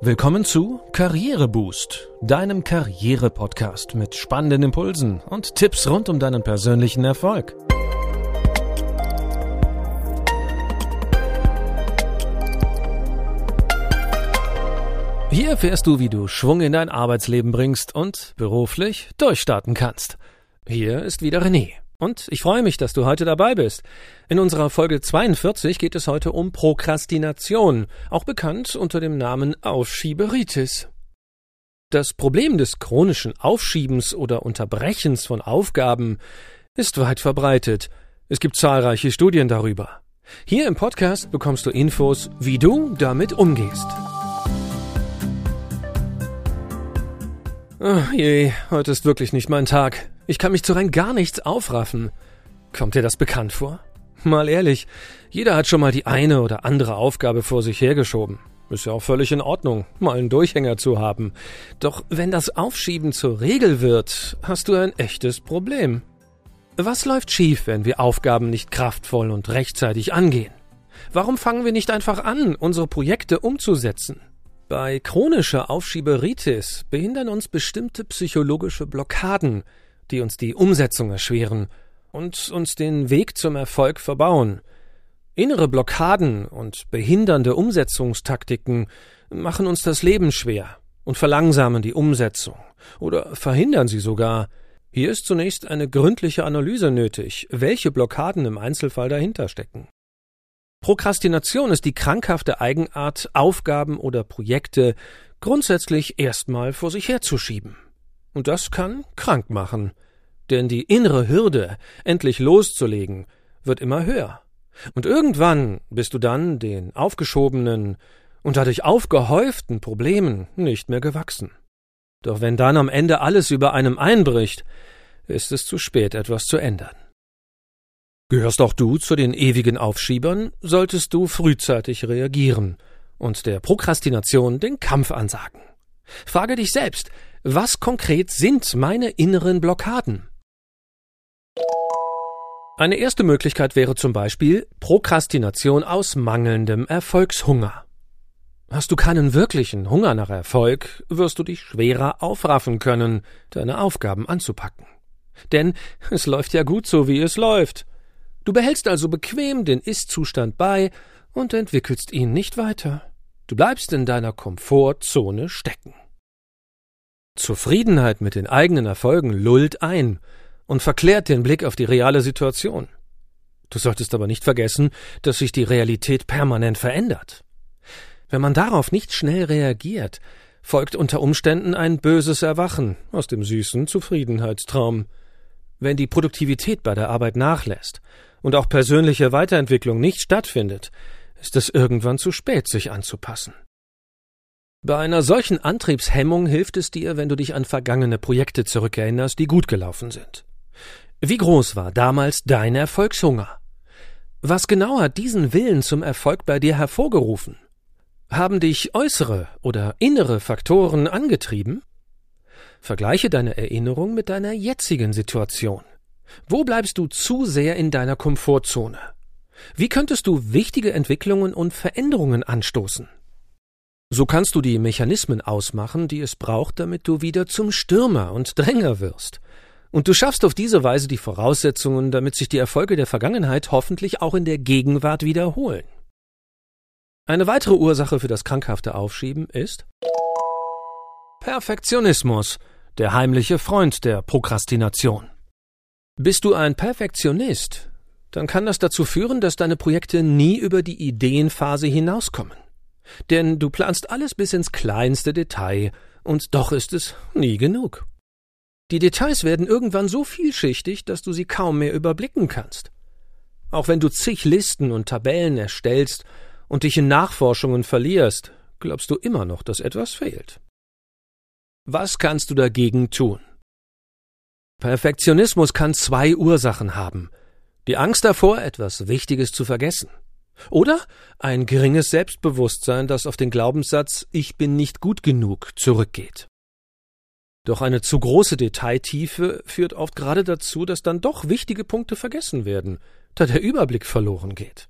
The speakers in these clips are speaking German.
Willkommen zu Karriereboost, deinem Karriere-Podcast mit spannenden Impulsen und Tipps rund um deinen persönlichen Erfolg. Hier erfährst du, wie du Schwung in dein Arbeitsleben bringst und beruflich durchstarten kannst. Hier ist wieder René. Und ich freue mich, dass du heute dabei bist. In unserer Folge 42 geht es heute um Prokrastination, auch bekannt unter dem Namen Aufschieberitis. Das Problem des chronischen Aufschiebens oder Unterbrechens von Aufgaben ist weit verbreitet. Es gibt zahlreiche Studien darüber. Hier im Podcast bekommst du Infos, wie du damit umgehst. Ach je, heute ist wirklich nicht mein Tag. Ich kann mich zu rein gar nichts aufraffen. Kommt dir das bekannt vor? Mal ehrlich, jeder hat schon mal die eine oder andere Aufgabe vor sich hergeschoben. Ist ja auch völlig in Ordnung, mal einen Durchhänger zu haben. Doch wenn das Aufschieben zur Regel wird, hast du ein echtes Problem. Was läuft schief, wenn wir Aufgaben nicht kraftvoll und rechtzeitig angehen? Warum fangen wir nicht einfach an, unsere Projekte umzusetzen? Bei chronischer Aufschieberitis behindern uns bestimmte psychologische Blockaden, die uns die Umsetzung erschweren und uns den Weg zum Erfolg verbauen. Innere Blockaden und behindernde Umsetzungstaktiken machen uns das Leben schwer und verlangsamen die Umsetzung oder verhindern sie sogar. Hier ist zunächst eine gründliche Analyse nötig, welche Blockaden im Einzelfall dahinter stecken. Prokrastination ist die krankhafte Eigenart, Aufgaben oder Projekte grundsätzlich erstmal vor sich herzuschieben. Und das kann krank machen. Denn die innere Hürde, endlich loszulegen, wird immer höher. Und irgendwann bist du dann den aufgeschobenen und dadurch aufgehäuften Problemen nicht mehr gewachsen. Doch wenn dann am Ende alles über einem einbricht, ist es zu spät, etwas zu ändern. Gehörst auch du zu den ewigen Aufschiebern, solltest du frühzeitig reagieren und der Prokrastination den Kampf ansagen. Frage dich selbst, was konkret sind meine inneren Blockaden? Eine erste Möglichkeit wäre zum Beispiel Prokrastination aus mangelndem Erfolgshunger. Hast du keinen wirklichen Hunger nach Erfolg, wirst du dich schwerer aufraffen können, deine Aufgaben anzupacken. Denn es läuft ja gut so, wie es läuft. Du behältst also bequem den Ist-Zustand bei und entwickelst ihn nicht weiter. Du bleibst in deiner Komfortzone stecken. Zufriedenheit mit den eigenen Erfolgen lullt ein und verklärt den Blick auf die reale Situation. Du solltest aber nicht vergessen, dass sich die Realität permanent verändert. Wenn man darauf nicht schnell reagiert, folgt unter Umständen ein böses Erwachen aus dem süßen Zufriedenheitstraum. Wenn die Produktivität bei der Arbeit nachlässt und auch persönliche Weiterentwicklung nicht stattfindet, ist es irgendwann zu spät, sich anzupassen. Bei einer solchen Antriebshemmung hilft es dir, wenn du dich an vergangene Projekte zurückerinnerst, die gut gelaufen sind. Wie groß war damals dein Erfolgshunger? Was genau hat diesen Willen zum Erfolg bei dir hervorgerufen? Haben dich äußere oder innere Faktoren angetrieben? Vergleiche deine Erinnerung mit deiner jetzigen Situation. Wo bleibst du zu sehr in deiner Komfortzone? Wie könntest du wichtige Entwicklungen und Veränderungen anstoßen? So kannst du die Mechanismen ausmachen, die es braucht, damit du wieder zum Stürmer und Dränger wirst. Und du schaffst auf diese Weise die Voraussetzungen, damit sich die Erfolge der Vergangenheit hoffentlich auch in der Gegenwart wiederholen. Eine weitere Ursache für das krankhafte Aufschieben ist Perfektionismus, der heimliche Freund der Prokrastination. Bist du ein Perfektionist, dann kann das dazu führen, dass deine Projekte nie über die Ideenphase hinauskommen. Denn du planst alles bis ins kleinste Detail, und doch ist es nie genug. Die Details werden irgendwann so vielschichtig, dass du sie kaum mehr überblicken kannst. Auch wenn du zig Listen und Tabellen erstellst und dich in Nachforschungen verlierst, glaubst du immer noch, dass etwas fehlt. Was kannst du dagegen tun? Perfektionismus kann zwei Ursachen haben. Die Angst davor, etwas Wichtiges zu vergessen oder ein geringes Selbstbewusstsein, das auf den Glaubenssatz Ich bin nicht gut genug zurückgeht. Doch eine zu große Detailtiefe führt oft gerade dazu, dass dann doch wichtige Punkte vergessen werden, da der Überblick verloren geht.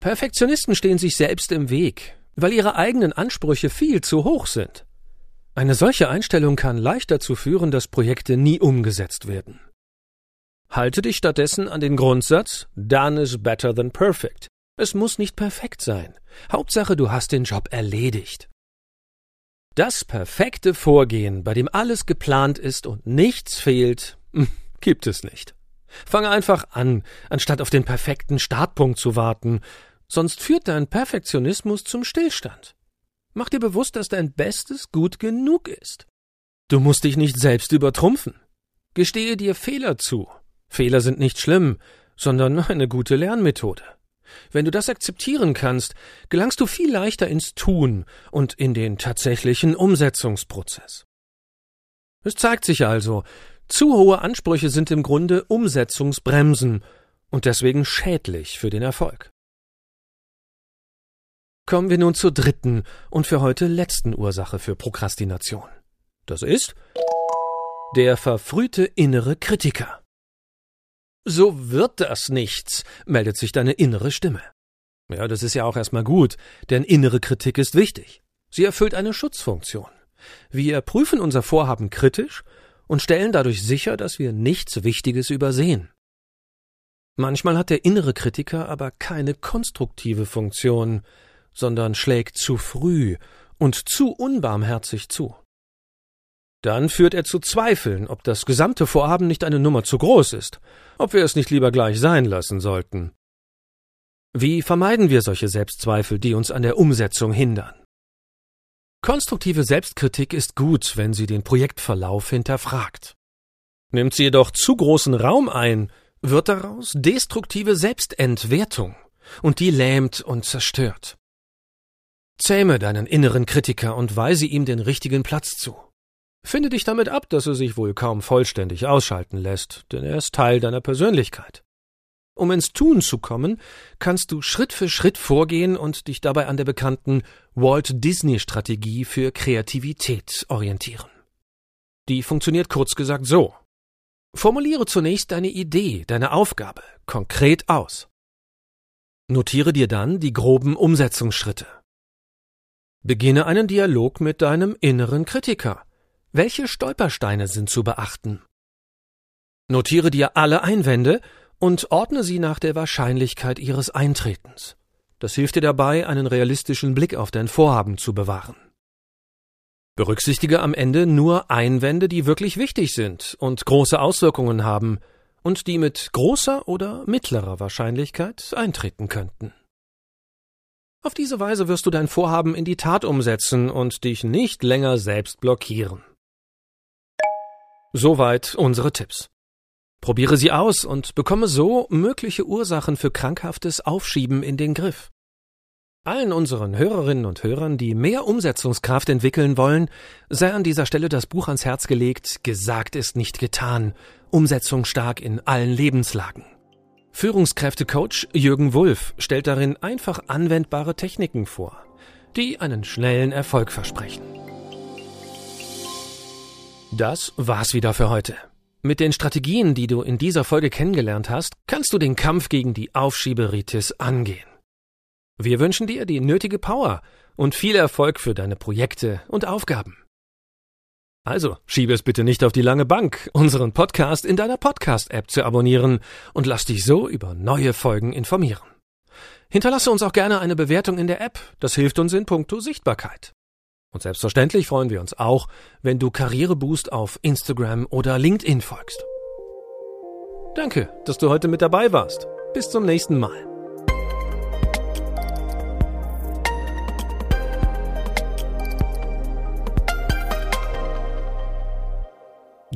Perfektionisten stehen sich selbst im Weg. weil ihre eigenen Ansprüche viel zu hoch sind. Eine solche Einstellung kann leicht dazu führen, dass Projekte nie umgesetzt werden. Halte dich stattdessen an den Grundsatz Done is better than perfect. Es muss nicht perfekt sein. Hauptsache, du hast den Job erledigt. Das perfekte Vorgehen, bei dem alles geplant ist und nichts fehlt, gibt es nicht. Fange einfach an, anstatt auf den perfekten Startpunkt zu warten, sonst führt dein Perfektionismus zum Stillstand. Mach dir bewusst, dass dein Bestes gut genug ist. Du musst dich nicht selbst übertrumpfen. Gestehe dir Fehler zu. Fehler sind nicht schlimm, sondern eine gute Lernmethode. Wenn du das akzeptieren kannst, gelangst du viel leichter ins Tun und in den tatsächlichen Umsetzungsprozess. Es zeigt sich also, zu hohe Ansprüche sind im Grunde Umsetzungsbremsen und deswegen schädlich für den Erfolg. Kommen wir nun zur dritten und für heute letzten Ursache für Prokrastination. Das ist der verfrühte innere Kritiker. So wird das nichts, meldet sich deine innere Stimme. Ja, das ist ja auch erstmal gut, denn innere Kritik ist wichtig. Sie erfüllt eine Schutzfunktion. Wir prüfen unser Vorhaben kritisch und stellen dadurch sicher, dass wir nichts Wichtiges übersehen. Manchmal hat der innere Kritiker aber keine konstruktive Funktion, sondern schlägt zu früh und zu unbarmherzig zu. Dann führt er zu Zweifeln, ob das gesamte Vorhaben nicht eine Nummer zu groß ist, ob wir es nicht lieber gleich sein lassen sollten. Wie vermeiden wir solche Selbstzweifel, die uns an der Umsetzung hindern? Konstruktive Selbstkritik ist gut, wenn sie den Projektverlauf hinterfragt. Nimmt sie jedoch zu großen Raum ein, wird daraus destruktive Selbstentwertung, und die lähmt und zerstört. Zähme deinen inneren Kritiker und weise ihm den richtigen Platz zu. Finde dich damit ab, dass er sich wohl kaum vollständig ausschalten lässt, denn er ist Teil deiner Persönlichkeit. Um ins Tun zu kommen, kannst du Schritt für Schritt vorgehen und dich dabei an der bekannten Walt Disney Strategie für Kreativität orientieren. Die funktioniert kurz gesagt so. Formuliere zunächst deine Idee, deine Aufgabe, konkret aus. Notiere dir dann die groben Umsetzungsschritte. Beginne einen Dialog mit deinem inneren Kritiker. Welche Stolpersteine sind zu beachten? Notiere dir alle Einwände und ordne sie nach der Wahrscheinlichkeit ihres Eintretens. Das hilft dir dabei, einen realistischen Blick auf dein Vorhaben zu bewahren. Berücksichtige am Ende nur Einwände, die wirklich wichtig sind und große Auswirkungen haben und die mit großer oder mittlerer Wahrscheinlichkeit eintreten könnten. Auf diese Weise wirst du dein Vorhaben in die Tat umsetzen und dich nicht länger selbst blockieren. Soweit unsere Tipps. Probiere sie aus und bekomme so mögliche Ursachen für krankhaftes Aufschieben in den Griff. Allen unseren Hörerinnen und Hörern, die mehr Umsetzungskraft entwickeln wollen, sei an dieser Stelle das Buch ans Herz gelegt Gesagt ist nicht getan. Umsetzung stark in allen Lebenslagen. Führungskräftecoach Jürgen Wulff stellt darin einfach anwendbare Techniken vor, die einen schnellen Erfolg versprechen. Das war's wieder für heute. Mit den Strategien, die du in dieser Folge kennengelernt hast, kannst du den Kampf gegen die Aufschieberitis angehen. Wir wünschen dir die nötige Power und viel Erfolg für deine Projekte und Aufgaben. Also, schiebe es bitte nicht auf die lange Bank, unseren Podcast in deiner Podcast-App zu abonnieren und lass dich so über neue Folgen informieren. Hinterlasse uns auch gerne eine Bewertung in der App, das hilft uns in puncto Sichtbarkeit. Und selbstverständlich freuen wir uns auch, wenn du Karriereboost auf Instagram oder LinkedIn folgst. Danke, dass du heute mit dabei warst. Bis zum nächsten Mal.